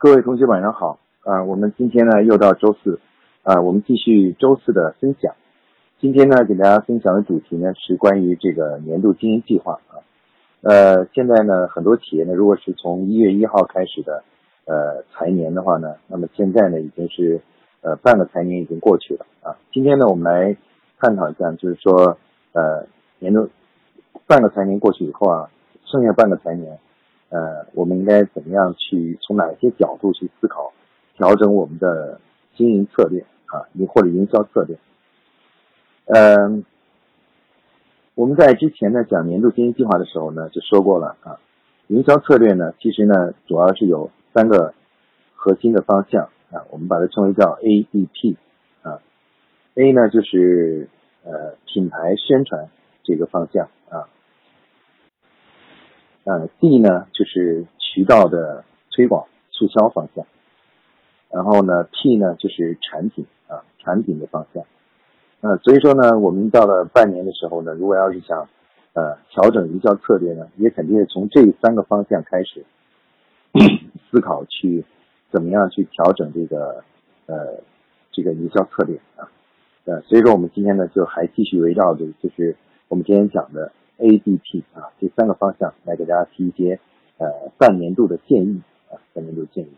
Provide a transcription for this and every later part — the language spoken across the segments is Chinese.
各位同学晚上好啊！我们今天呢又到周四啊，我们继续周四的分享。今天呢给大家分享的主题呢是关于这个年度经营计划啊。呃，现在呢很多企业呢，如果是从一月一号开始的呃财年的话呢，那么现在呢已经是呃半个财年已经过去了啊。今天呢我们来探讨一下，就是说呃年度半个财年过去以后啊，剩下半个财年。呃，我们应该怎么样去从哪些角度去思考，调整我们的经营策略啊，你或者营销策略？嗯，我们在之前呢讲年度经营计划的时候呢就说过了啊，营销策略呢其实呢主要是有三个核心的方向啊，我们把它称为叫 A D P 啊，A 呢就是呃品牌宣传这个方向。呃，D 呢就是渠道的推广促销方向，然后呢，P 呢就是产品啊产品的方向。呃，所以说呢，我们到了半年的时候呢，如果要是想呃调整营销策略呢，也肯定是从这三个方向开始思考去怎么样去调整这个呃这个营销策略啊。呃，所以说我们今天呢就还继续围绕着就是我们今天讲的。A、D、P 啊，这三个方向来给大家提一些呃半年度的建议啊，半年度建议。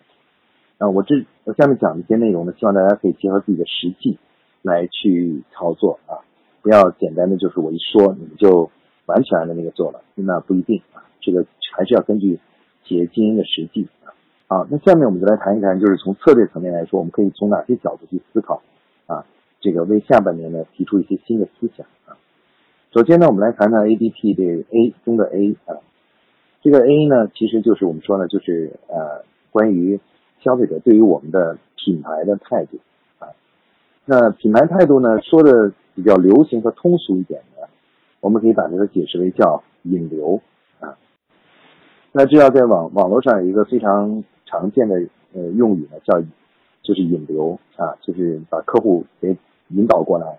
啊，我这我下面讲的一些内容呢，希望大家可以结合自己的实际来去操作啊，不要简单的就是我一说你们就完全按照那个做了，那不一定啊，这个还是要根据企业经营的实际啊。好，那下面我们就来谈一谈，就是从策略层面来说，我们可以从哪些角度去思考啊，这个为下半年呢提出一些新的思想。首先呢，我们来谈谈 A D P 的 A 中的 A 啊，这个 A 呢，其实就是我们说呢，就是呃，关于消费者对于我们的品牌的态度啊。那品牌态度呢，说的比较流行和通俗一点的，我们可以把它解释为叫引流啊。那这要在网网络上有一个非常常见的呃用语呢，叫就是引流啊，就是把客户给引导过来。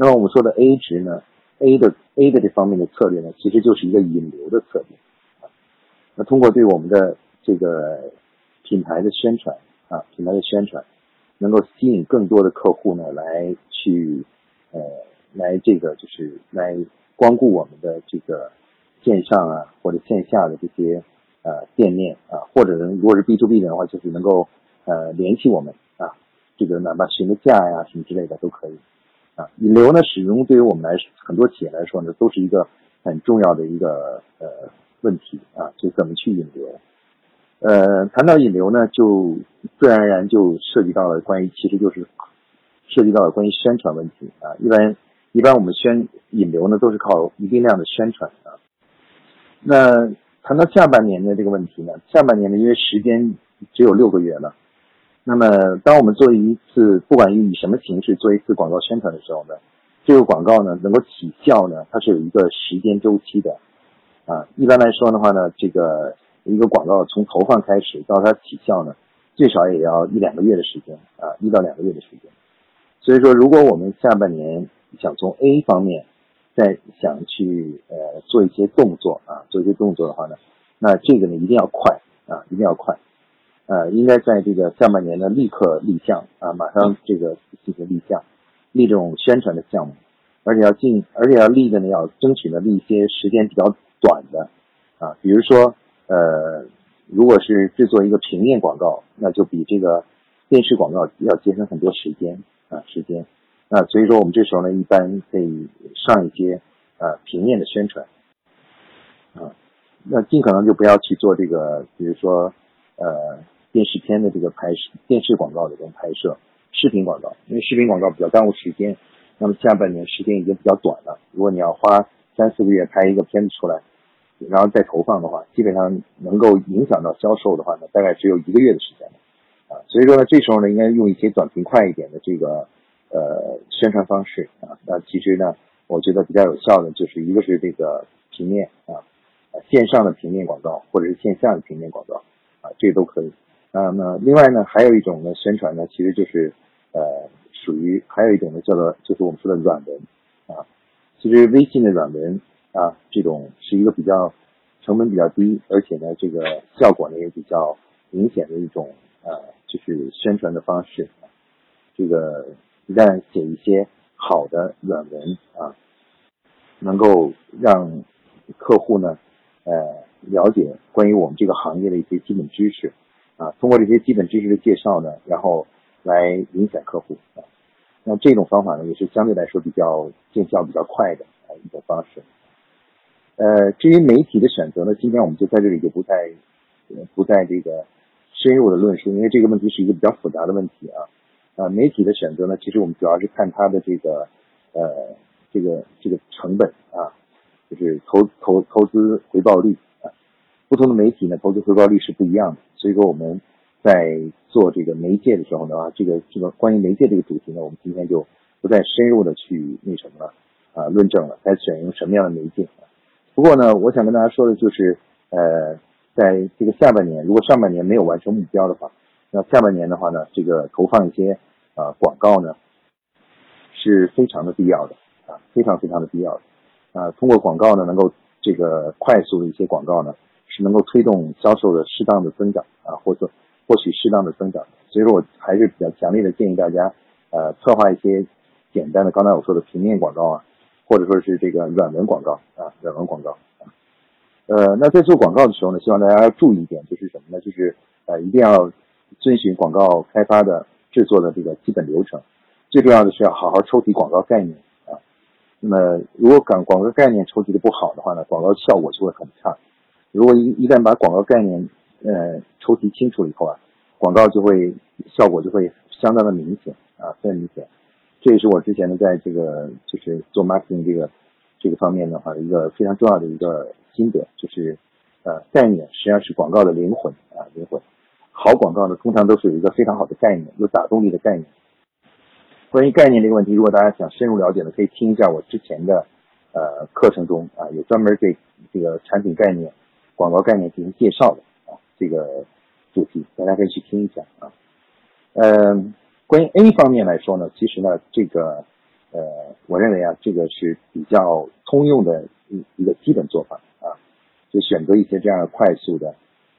那么我们说的 A 值呢，A 的 A 的这方面的策略呢，其实就是一个引流的策略。那通过对我们的这个品牌的宣传啊，品牌的宣传，能够吸引更多的客户呢，来去呃，来这个就是来光顾我们的这个线上啊或者线下的这些呃店面啊，或者如果是 B to B 的话，就是能够呃联系我们啊，这个哪怕询个价呀什么之类的都可以。啊引流呢，始终对于我们来很多企业来说呢，都是一个很重要的一个呃问题啊，就怎么去引流。呃，谈到引流呢，就自然而然就涉及到了关于，其实就是涉及到了关于宣传问题啊。一般一般我们宣引流呢，都是靠一定量的宣传啊。那谈到下半年的这个问题呢，下半年呢，因为时间只有六个月了。那么，当我们做一次，不管以什么形式做一次广告宣传的时候呢，这个广告呢能够起效呢，它是有一个时间周期的，啊，一般来说的话呢，这个一个广告从投放开始到它起效呢，最少也要一两个月的时间，啊，一到两个月的时间。所以说，如果我们下半年想从 A 方面再想去呃做一些动作啊，做一些动作的话呢，那这个呢一定要快啊，一定要快。呃，应该在这个下半年呢，立刻立项啊，马上这个进行立项，立这种宣传的项目，而且要进，而且要立的呢，要争取呢立一些时间比较短的，啊，比如说，呃，如果是制作一个平面广告，那就比这个电视广告要节省很多时间啊，时间，啊，所以说我们这时候呢，一般可以上一些呃平面的宣传，啊，那尽可能就不要去做这个，比如说，呃。电视片的这个拍摄，电视广告的这种拍摄，视频广告，因为视频广告比较耽误时间。那么下半年时间已经比较短了，如果你要花三四个月拍一个片子出来，然后再投放的话，基本上能够影响到销售的话呢，大概只有一个月的时间。啊，所以说呢，这时候呢，应该用一些短平快一点的这个呃宣传方式啊。那其实呢，我觉得比较有效的就是一个是这个平面啊，线上的平面广告或者是线下的平面广告啊，这都可以。啊，那另外呢，还有一种呢宣传呢，其实就是，呃，属于还有一种呢叫做就是我们说的软文，啊，其实微信的软文啊，这种是一个比较成本比较低，而且呢这个效果呢也比较明显的一种呃，就是宣传的方式。这个一旦写一些好的软文啊，能够让客户呢，呃，了解关于我们这个行业的一些基本知识啊，通过这些基本知识的介绍呢，然后来影响客户啊。那这种方法呢，也是相对来说比较见效比较快的啊一种方式。呃，至于媒体的选择呢，今天我们就在这里就不再不再这个深入的论述，因为这个问题是一个比较复杂的问题啊。啊，媒体的选择呢，其实我们主要是看它的这个呃这个这个成本啊，就是投投投资回报率。不同的媒体呢，投资回报率是不一样的，所以说我们。在做这个媒介的时候呢，这个这个关于媒介这个主题呢，我们今天就不再深入的去那什么了啊，论证了，该选用什么样的媒介。不过呢，我想跟大家说的就是，呃，在这个下半年，如果上半年没有完成目标的话，那下半年的话呢，这个投放一些啊广告呢，是非常的必要的啊，非常非常的必要的啊。通过广告呢，能够这个快速的一些广告呢，能够推动销售的适当的增长啊，或者。获取适当的增长，所以说我还是比较强烈的建议大家，呃，策划一些简单的，刚才我说的平面广告啊，或者说是这个软文广告啊，软文广告，呃，那在做广告的时候呢，希望大家要注意一点，就是什么呢？就是呃，一定要遵循广告开发的制作的这个基本流程，最重要的是要好好抽提广告概念啊。那么如果广广告概念抽提的不好的话呢，广告效果就会很差。如果一一旦把广告概念呃，抽题清楚了以后啊，广告就会效果就会相当的明显啊，非常明显。这也是我之前呢，在这个就是做 marketing 这个这个方面的话，一个非常重要的一个心得，就是呃，概念实际上是广告的灵魂啊，灵魂。好广告呢，通常都是有一个非常好的概念，有打动力的概念。关于概念这个问题，如果大家想深入了解的，可以听一下我之前的呃课程中啊，有专门对这个产品概念、广告概念进行介绍的啊。这个主题，大家可以去听一下啊。嗯，关于 A 方面来说呢，其实呢，这个呃，我认为啊，这个是比较通用的一一个基本做法啊，就选择一些这样快速的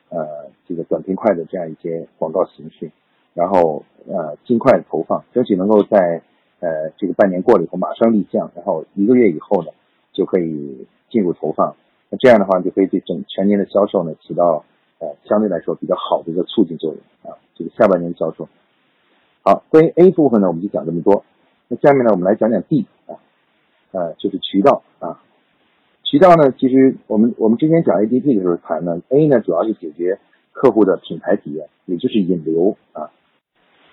呃，这个短平快的这样一些广告形式，然后呃，尽快投放，争取能够在呃这个半年过了以后马上立项，然后一个月以后呢就可以进入投放。那这样的话就可以对整全年的销售呢起到。呃，相对来说比较好的一个促进作用啊，这个下半年销售。好，关于 A 部分呢，我们就讲这么多。那下面呢，我们来讲讲 B 啊，呃，就是渠道啊。渠道呢，其实我们我们之前讲 ADP 的时候谈呢，A 呢主要是解决客户的品牌体验，也就是引流啊，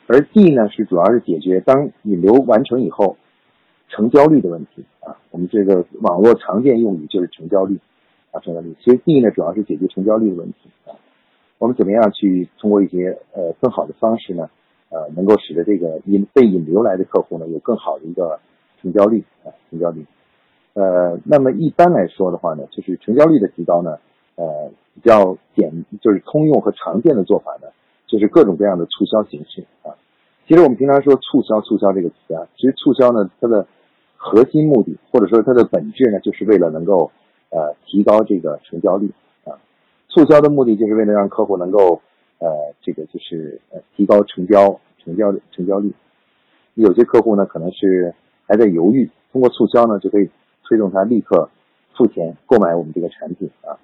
而 D 呢是主要是解决当引流完成以后成交率的问题啊。我们这个网络常见用语就是成交率。啊，成交率其实 D 呢，主要是解决成交率的问题啊。我们怎么样去通过一些呃更好的方式呢？呃，能够使得这个引被引流来的客户呢，有更好的一个成交率啊，成交率。呃，那么一般来说的话呢，就是成交率的提高呢，呃，比较简就是通用和常见的做法呢，就是各种各样的促销形式啊。其实我们平常说促销，促销这个词啊，其实促销呢，它的核心目的或者说它的本质呢，就是为了能够。呃，提高这个成交率啊，促销的目的就是为了让客户能够呃，这个就是呃，提高成交成交成交率。有些客户呢，可能是还在犹豫，通过促销呢，就可以推动他立刻付钱购买我们这个产品啊。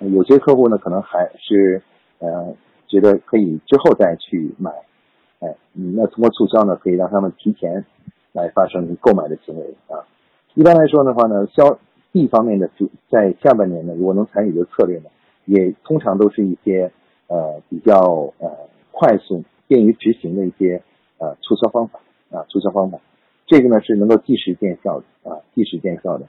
有些客户呢，可能还是呃，觉得可以之后再去买，哎，那通过促销呢，可以让他们提前来发生购买的行为啊。一般来说的话呢，销 B 方面的主在下半年呢，如果能参与的策略呢，也通常都是一些呃比较呃快速、便于执行的一些呃促销方法啊，促销方法，这个呢是能够即时见效的啊，即时见效的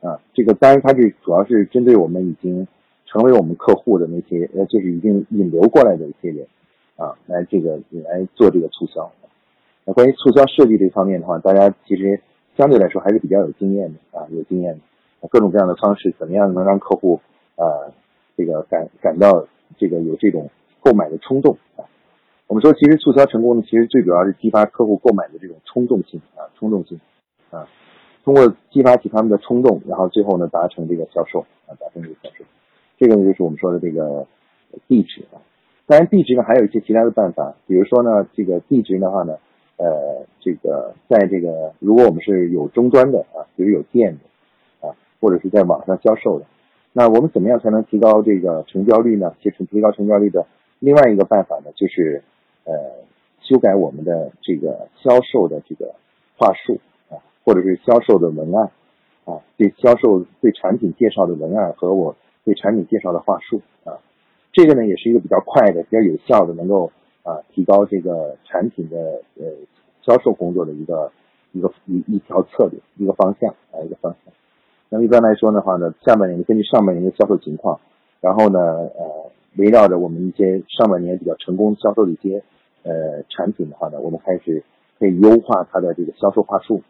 啊，这个当然它是主要是针对我们已经成为我们客户的那些呃，就是已经引流过来的一些人啊，来这个来做这个促销。那关于促销设计这方面的话，大家其实相对来说还是比较有经验的啊，有经验的。各种各样的方式，怎么样能让客户呃这个感感到这个有这种购买的冲动啊？我们说，其实促销成功呢，其实最主要是激发客户购买的这种冲动性啊，冲动性啊，通过激发起他们的冲动，然后最后呢达成这个销售啊，达成这个销售，这个呢就是我们说的这个地址啊。当然，地值呢还有一些其他的办法，比如说呢，这个地值的话呢，呃，这个在这个如果我们是有终端的啊，比如有店的，或者是在网上销售的，那我们怎么样才能提高这个成交率呢？其实提高成交率的另外一个办法呢，就是呃，修改我们的这个销售的这个话术啊，或者是销售的文案啊，对销售对产品介绍的文案和我。对产品介绍的话术啊，这个呢也是一个比较快的、比较有效的，能够啊提高这个产品的呃销售工作的一个一个一一条策略、一个方向啊一个方向。那一般来说的话呢，下半年根据上半年的销售情况，然后呢呃围绕着我们一些上半年比较成功销售的一些呃产品的话呢，我们开始可以优化它的这个销售话术。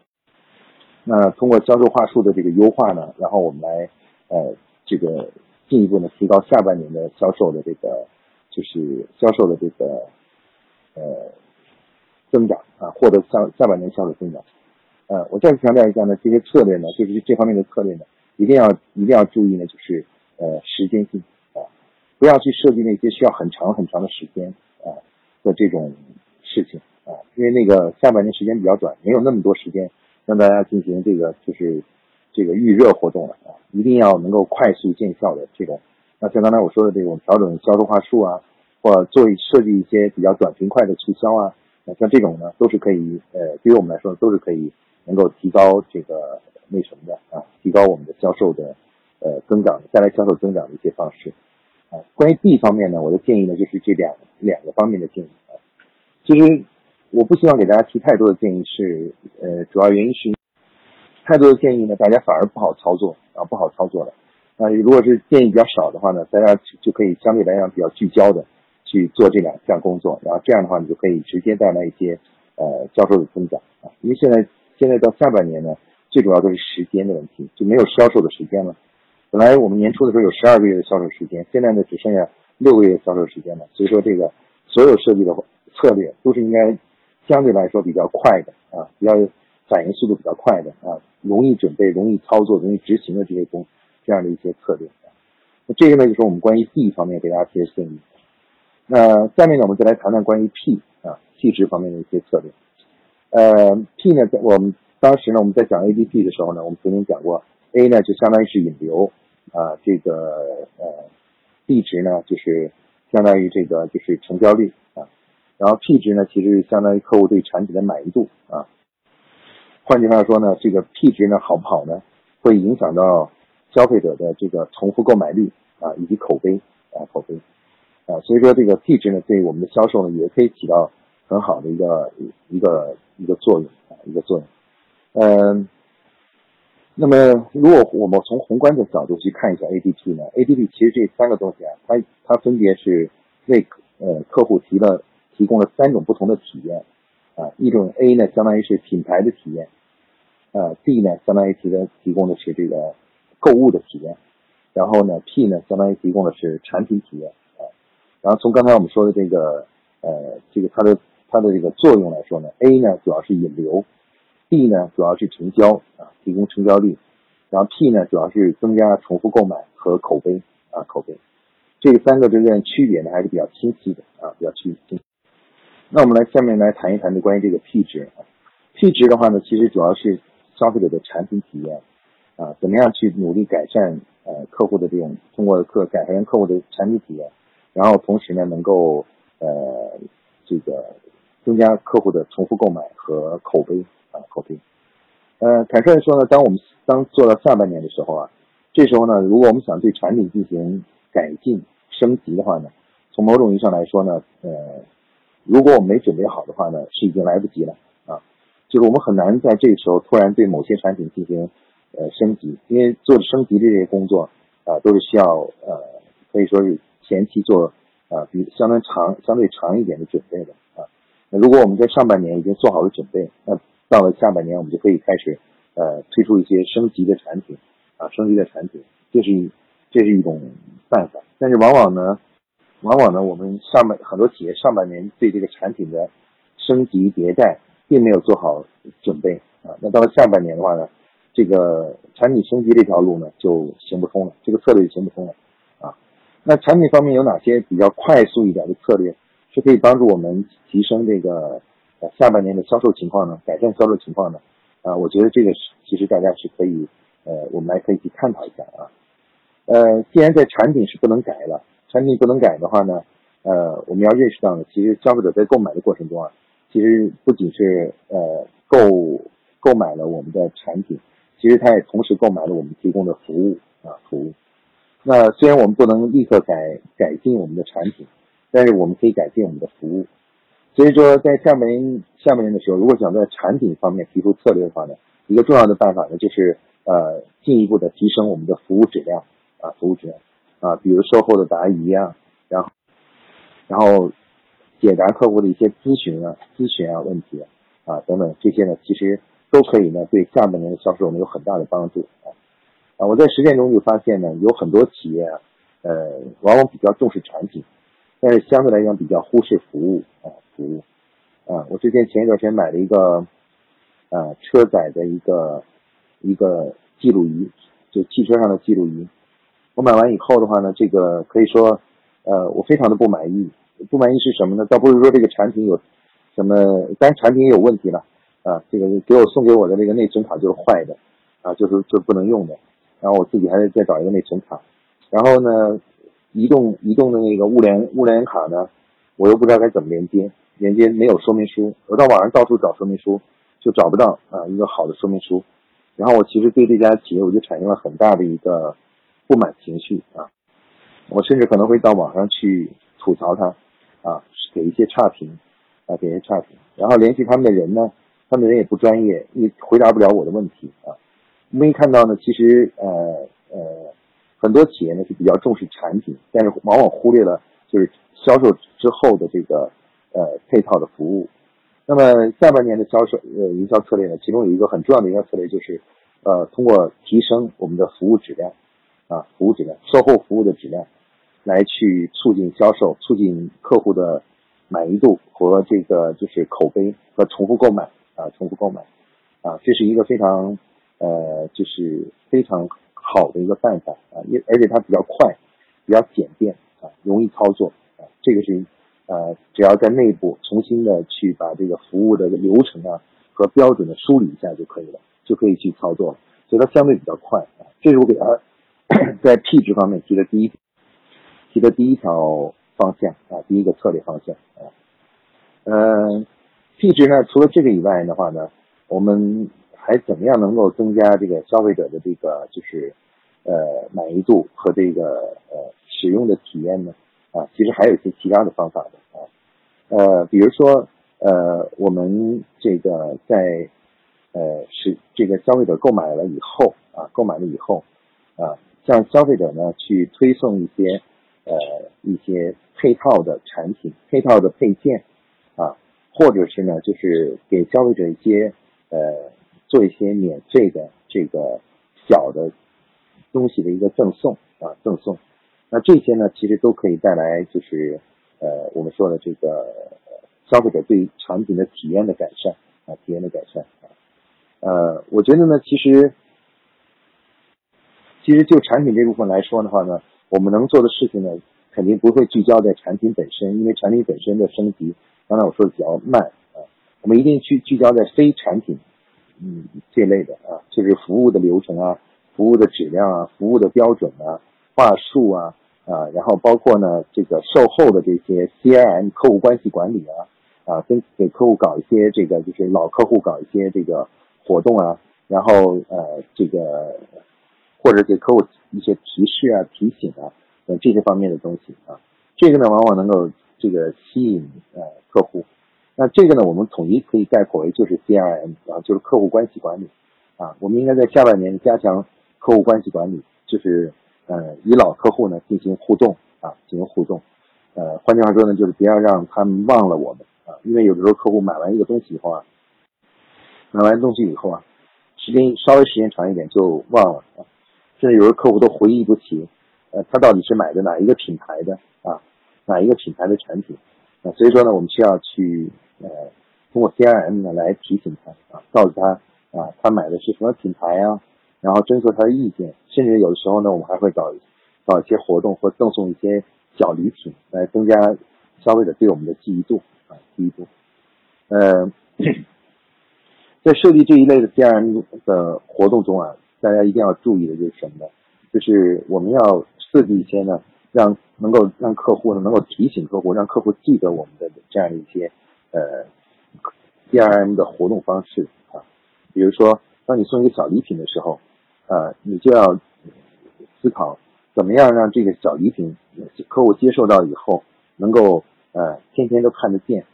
那通过销售话术的这个优化呢，然后我们来呃这个。进一步呢，提高下半年的销售的这个，就是销售的这个，呃，增长啊，获得下下半年销售增长。呃，我再次强调一下呢，这些策略呢，就是这方面的策略呢，一定要一定要注意呢，就是呃时间性啊，不要去设计那些需要很长很长的时间啊的这种事情啊，因为那个下半年时间比较短，没有那么多时间让大家进行这个就是。这个预热活动了啊，一定要能够快速见效的这种。那像刚才我说的这种调整销售话术啊，或做设计一些比较短平快的促销啊，像这种呢，都是可以呃，对于我们来说都是可以能够提高这个那什么的啊，提高我们的销售的呃增长，带来销售增长的一些方式啊。关于 B 方面呢，我的建议呢就是这两两个方面的建议啊。其实我不希望给大家提太多的建议，是呃，主要原因是。太多的建议呢，大家反而不好操作啊，不好操作了。那如果是建议比较少的话呢，大家就可以相对来讲比较聚焦的去做这两项工作，然后这样的话，你就可以直接带来一些呃销售的增长啊。因为现在现在到下半年呢，最主要都是时间的问题，就没有销售的时间了。本来我们年初的时候有十二个月的销售时间，现在呢只剩下六个月销售时间了。所以说这个所有设计的策略都是应该相对来说比较快的啊，比较反应速度比较快的啊。容易准备、容易操作、容易执行的这些工，这样的一些策略。那这个呢，就是我们关于 D 方面给大家提的建议。那下面呢，我们再来谈谈关于 P 啊 P 值方面的一些策略。呃，P 呢，我们当时呢，我们在讲 ADP 的时候呢，我们曾经讲过，A 呢就相当于是引流啊，这个呃，B 值呢就是相当于这个就是成交率啊，然后 P 值呢其实相当于客户对产品的满意度啊。换句话说呢，这个 P 值呢好不好呢，会影响到消费者的这个重复购买率啊，以及口碑啊，口碑啊，所以说这个 P 值呢，对我们的销售呢，也可以起到很好的一个一个一个作用啊，一个作用。嗯，那么如果我们从宏观的角度去看一下 ADP 呢，ADP 其实这三个东西啊，它它分别是为呃客户提了提供了三种不同的体验啊，一种 A 呢，相当于是品牌的体验。呃，D 呢，相当于提的提供的是这个购物的体验，然后呢，P 呢，相当于提供的是产品体验啊。然后从刚才我们说的这个呃，这个它的它的这个作用来说呢，A 呢主要是引流，B 呢主要是成交啊，提供成交率，然后 P 呢主要是增加重复购买和口碑啊，口碑。这三个之间区别呢还是比较清晰的啊，比较清晰。那我们来下面来谈一谈这关于这个 P 值啊，P 值的话呢，其实主要是。消费者的产品体验，啊，怎么样去努力改善呃客户的这种通过客改善客户的产品体验，然后同时呢能够呃这个增加客户的重复购买和口碑啊口碑，呃坦率的说呢，当我们当做到下半年的时候啊，这时候呢，如果我们想对产品进行改进升级的话呢，从某种意义上来说呢，呃，如果我们没准备好的话呢，是已经来不及了啊。就是我们很难在这时候突然对某些产品进行呃升级，因为做升级这些工作啊都是需要呃可以说是前期做啊比相当长相对长一点的准备的。那如果我们在上半年已经做好了准备，那到了下半年我们就可以开始呃推出一些升级的产品啊升级的产品，这是一这是一种办法。但是往往呢，往往呢我们上半很多企业上半年对这个产品的升级迭代。并没有做好准备啊，那到了下半年的话呢，这个产品升级这条路呢就行不通了，这个策略就行不通了啊。那产品方面有哪些比较快速一点的策略，是可以帮助我们提升这个呃下半年的销售情况呢？改善销售情况呢？啊，我觉得这个是其实大家是可以呃，我们来可以去探讨一下啊。呃，既然在产品是不能改了，产品不能改的话呢，呃，我们要认识到呢，其实消费者在购买的过程中啊，其实不仅是呃购购买了我们的产品，其实他也同时购买了我们提供的服务啊服务。那虽然我们不能立刻改改进我们的产品，但是我们可以改进我们的服务。所以说，在下半年下半年的时候，如果想在产品方面提出策略的话呢，一个重要的办法呢，就是呃进一步的提升我们的服务质量。啊，服务质量啊，比如售后的答疑啊，然后然后解答客户的一些咨询啊、咨询啊问题啊等等，这些呢，其实都可以呢对下半年的销售呢有很大的帮助啊。啊，我在实践中就发现呢，有很多企业啊，呃，往往比较重视产品，但是相对来讲比较忽视服务啊，服务啊。我之前前一段时间买了一个啊车载的一个一个记录仪，就汽车上的记录仪。我买完以后的话呢，这个可以说，呃，我非常的不满意。不满意是什么呢？倒不是说这个产品有什么，当然产品也有问题了啊。这个给我送给我的那个内存卡就是坏的，啊，就是就不能用的。然后我自己还得再找一个内存卡。然后呢，移动移动的那个物联物联卡呢，我又不知道该怎么连接，连接没有说明书。我到网上到处找说明书，就找不到啊一个好的说明书。然后我其实对这家企业我就产生了很大的一个。不满情绪啊，我甚至可能会到网上去吐槽他，啊，给一些差评，啊，给一些差评，然后联系他们的人呢，他们的人也不专业，也回答不了我的问题啊。我们看到呢，其实呃呃，很多企业呢是比较重视产品，但是往往忽略了就是销售之后的这个呃配套的服务。那么下半年的销售呃营销策略呢，其中有一个很重要的营销策略就是呃通过提升我们的服务质量。啊，服务质量、售后服务的质量，来去促进销售、促进客户的满意度和这个就是口碑和重复购买啊，重复购买啊，这是一个非常呃，就是非常好的一个办法啊，也而且它比较快，比较简便啊，容易操作啊，这个是呃，只要在内部重新的去把这个服务的流程啊和标准的梳理一下就可以了，就可以去操作了，所以它相对比较快啊，这是我给它。在 P 值方面提的第一提的第一条方向啊，第一个策略方向啊，嗯，P 值呢，除了这个以外的话呢，我们还怎么样能够增加这个消费者的这个就是呃满意度和这个呃使用的体验呢？啊，其实还有一些其他的方法的啊，呃，比如说呃，我们这个在呃是这个消费者购买了以后啊，购买了以后啊。向消费者呢去推送一些呃一些配套的产品、配套的配件啊，或者是呢就是给消费者一些呃做一些免费的这个小的东西的一个赠送啊赠送，那这些呢其实都可以带来就是呃我们说的这个消费者对产品的体验的改善啊体验的改善啊呃我觉得呢其实。其实就产品这部分来说的话呢，我们能做的事情呢，肯定不会聚焦在产品本身，因为产品本身的升级，刚才我说的比较慢啊。我们一定去聚焦在非产品，嗯，这类的啊，就是服务的流程啊，服务的质量啊，服务的标准啊，话术啊啊，然后包括呢这个售后的这些 CIM 客户关系管理啊啊，跟给客户搞一些这个就是老客户搞一些这个活动啊，然后呃这个。或者给客户一些提示啊、提醒啊等这些方面的东西啊，这个呢往往能够这个吸引呃客户。那这个呢，我们统一可以概括为就是 CRM 啊，就是客户关系管理啊。我们应该在下半年加强客户关系管理，就是呃与老客户呢进行互动啊，进行互动。呃，换句话说呢，就是不要让他们忘了我们啊，因为有的时候客户买完一个东西以后啊，买完东西以后啊，时间稍微时间长一点就忘了啊。甚至有的客户都回忆不起，呃，他到底是买的哪一个品牌的啊，哪一个品牌的产品啊？所以说呢，我们需要去呃，通过 CRM 呢来提醒他啊，告诉他啊，他买的是什么品牌啊，然后征求他的意见。甚至有的时候呢，我们还会搞搞一些活动或赠送一些小礼品，来增加消费者对我们的记忆度啊，记忆度。呃，在设计这一类的 CRM 的活动中啊，大家一定要注意的就是什么呢？就是我们要设计一些呢，让能够让客户呢能够提醒客户，让客户记得我们的这样一些呃，D R M 的活动方式啊。比如说，当你送一个小礼品的时候，呃，你就要思考怎么样让这个小礼品客户接受到以后，能够呃天天都看得见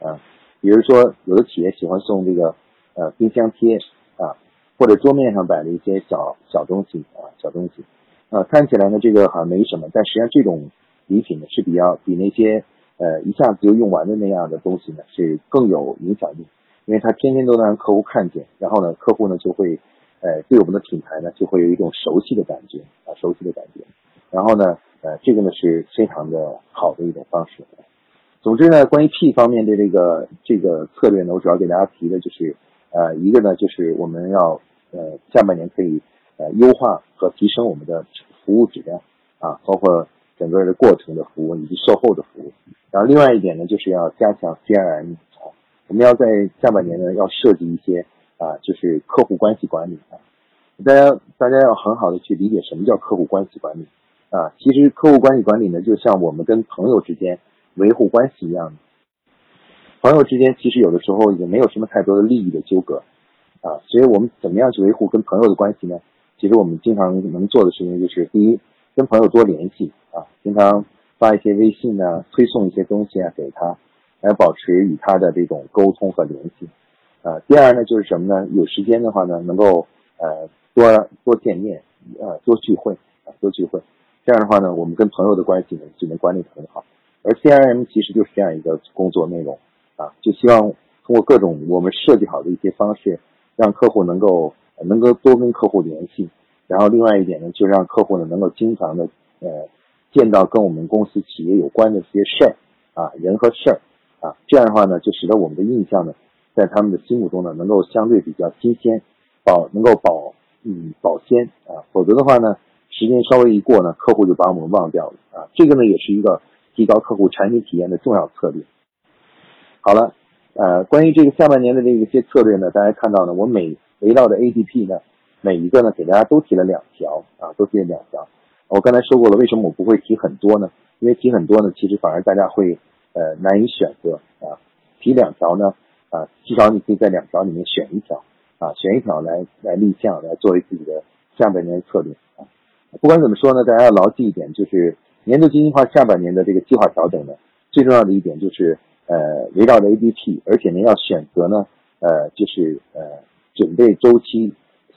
啊。比如说，有的企业喜欢送这个呃冰箱贴啊，或者桌面上摆的一些小小东西啊，小东西啊，看起来呢这个好像没什么，但实际上这种礼品呢是比较比那些呃一下子就用完的那样的东西呢是更有影响力，因为它天天都能让客户看见，然后呢客户呢就会。呃，对我们的品牌呢，就会有一种熟悉的感觉啊，熟悉的感觉。然后呢，呃，这个呢是非常的好的一种方式。总之呢，关于 P 方面的这个这个策略呢，我主要给大家提的就是，呃，一个呢就是我们要呃下半年可以呃优化和提升我们的服务质量啊，包括整个的过程的服务以及售后的服务。然后另外一点呢，就是要加强 CRM，我们要在下半年呢要设计一些。啊，就是客户关系管理啊，大家大家要很好的去理解什么叫客户关系管理啊。其实客户关系管理呢，就像我们跟朋友之间维护关系一样。朋友之间其实有的时候也没有什么太多的利益的纠葛啊，所以我们怎么样去维护跟朋友的关系呢？其实我们经常能做的事情就是，第一，跟朋友多联系啊，经常发一些微信啊，推送一些东西啊给他，来保持与他的这种沟通和联系。啊，第二呢，就是什么呢？有时间的话呢，能够呃多多见面，呃多聚会啊，多聚会。这样的话呢，我们跟朋友的关系呢就能管理得很好。而 CRM 其实就是这样一个工作内容啊，就希望通过各种我们设计好的一些方式，让客户能够能够多跟客户联系。然后另外一点呢，就让客户呢能够经常的呃见到跟我们公司企业有关的这些事儿啊，人和事儿啊。这样的话呢，就使得我们的印象呢。在他们的心目中呢，能够相对比较新鲜，保能够保嗯保鲜啊，否则的话呢，时间稍微一过呢，客户就把我们忘掉了啊。这个呢，也是一个提高客户产品体验的重要策略。好了，呃，关于这个下半年的这个些策略呢，大家看到呢，我每围绕的 APP 呢，每一个呢，给大家都提了两条啊，都提了两条。我刚才说过了，为什么我不会提很多呢？因为提很多呢，其实反而大家会呃难以选择啊。提两条呢。啊，至少你可以在两条里面选一条，啊，选一条来来立项，来作为自己的下半年的策略啊。不管怎么说呢，大家要牢记一点，就是年度精细化下半年的这个计划调整呢，最重要的一点就是呃，围绕着 ADP，而且呢要选择呢呃，就是呃，准备周期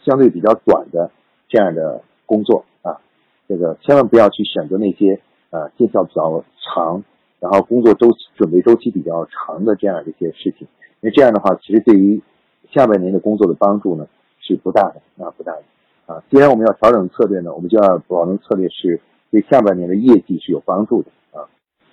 相对比较短的这样的工作啊，这个千万不要去选择那些呃见效比较长，然后工作周期准备周期比较长的这样的一些事情。那这样的话，其实对于下半年的工作的帮助呢是不大的啊，不大的啊。既然我们要调整策略呢，我们就要保证策略是对下半年的业绩是有帮助的啊。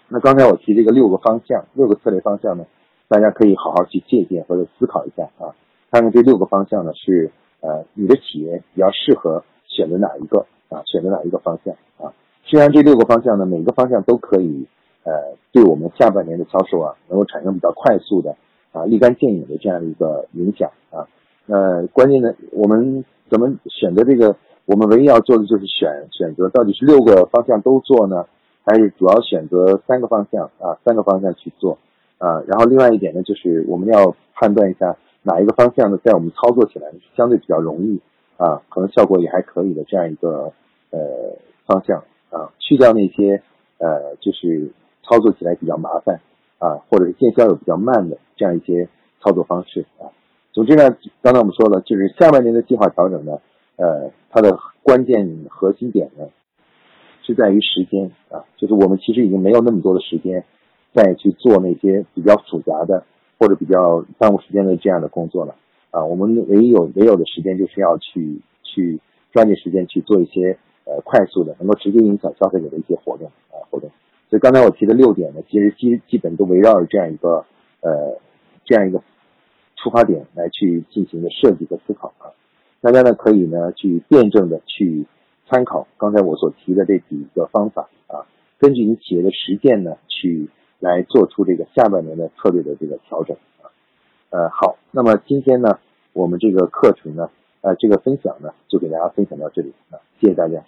那刚才我提这个六个方向，六个策略方向呢，大家可以好好去借鉴或者思考一下啊，看看这六个方向呢是呃你的企业比较适合选择哪一个啊，选择哪一个方向啊。虽然这六个方向呢，每个方向都可以呃对我们下半年的销售啊能够产生比较快速的。啊，立竿见影的这样一个影响啊，那关键呢，我们怎么选择这个？我们唯一要做的就是选选择到底是六个方向都做呢，还是主要选择三个方向啊？三个方向去做啊？然后另外一点呢，就是我们要判断一下哪一个方向呢，在我们操作起来相对比较容易啊，可能效果也还可以的这样一个呃方向啊，去掉那些呃就是操作起来比较麻烦。啊，或者是见效又比较慢的这样一些操作方式啊。总之呢，刚才我们说了，就是下半年的计划调整呢，呃，它的关键核心点呢，是在于时间啊，就是我们其实已经没有那么多的时间再去做那些比较复杂的或者比较耽误时间的这样的工作了啊。我们唯一有唯有的时间，就是要去去抓紧时间去做一些呃快速的，能够直接影响消费者的一些活动啊活动。所以刚才我提的六点呢，其实基基本都围绕着这样一个呃这样一个出发点来去进行的设计和思考啊。大家呢可以呢去辩证的去参考刚才我所提的这几个方法啊，根据你企业的实践呢，去来做出这个下半年的策略的这个调整啊。呃，好，那么今天呢，我们这个课程呢，呃，这个分享呢，就给大家分享到这里啊，谢谢大家。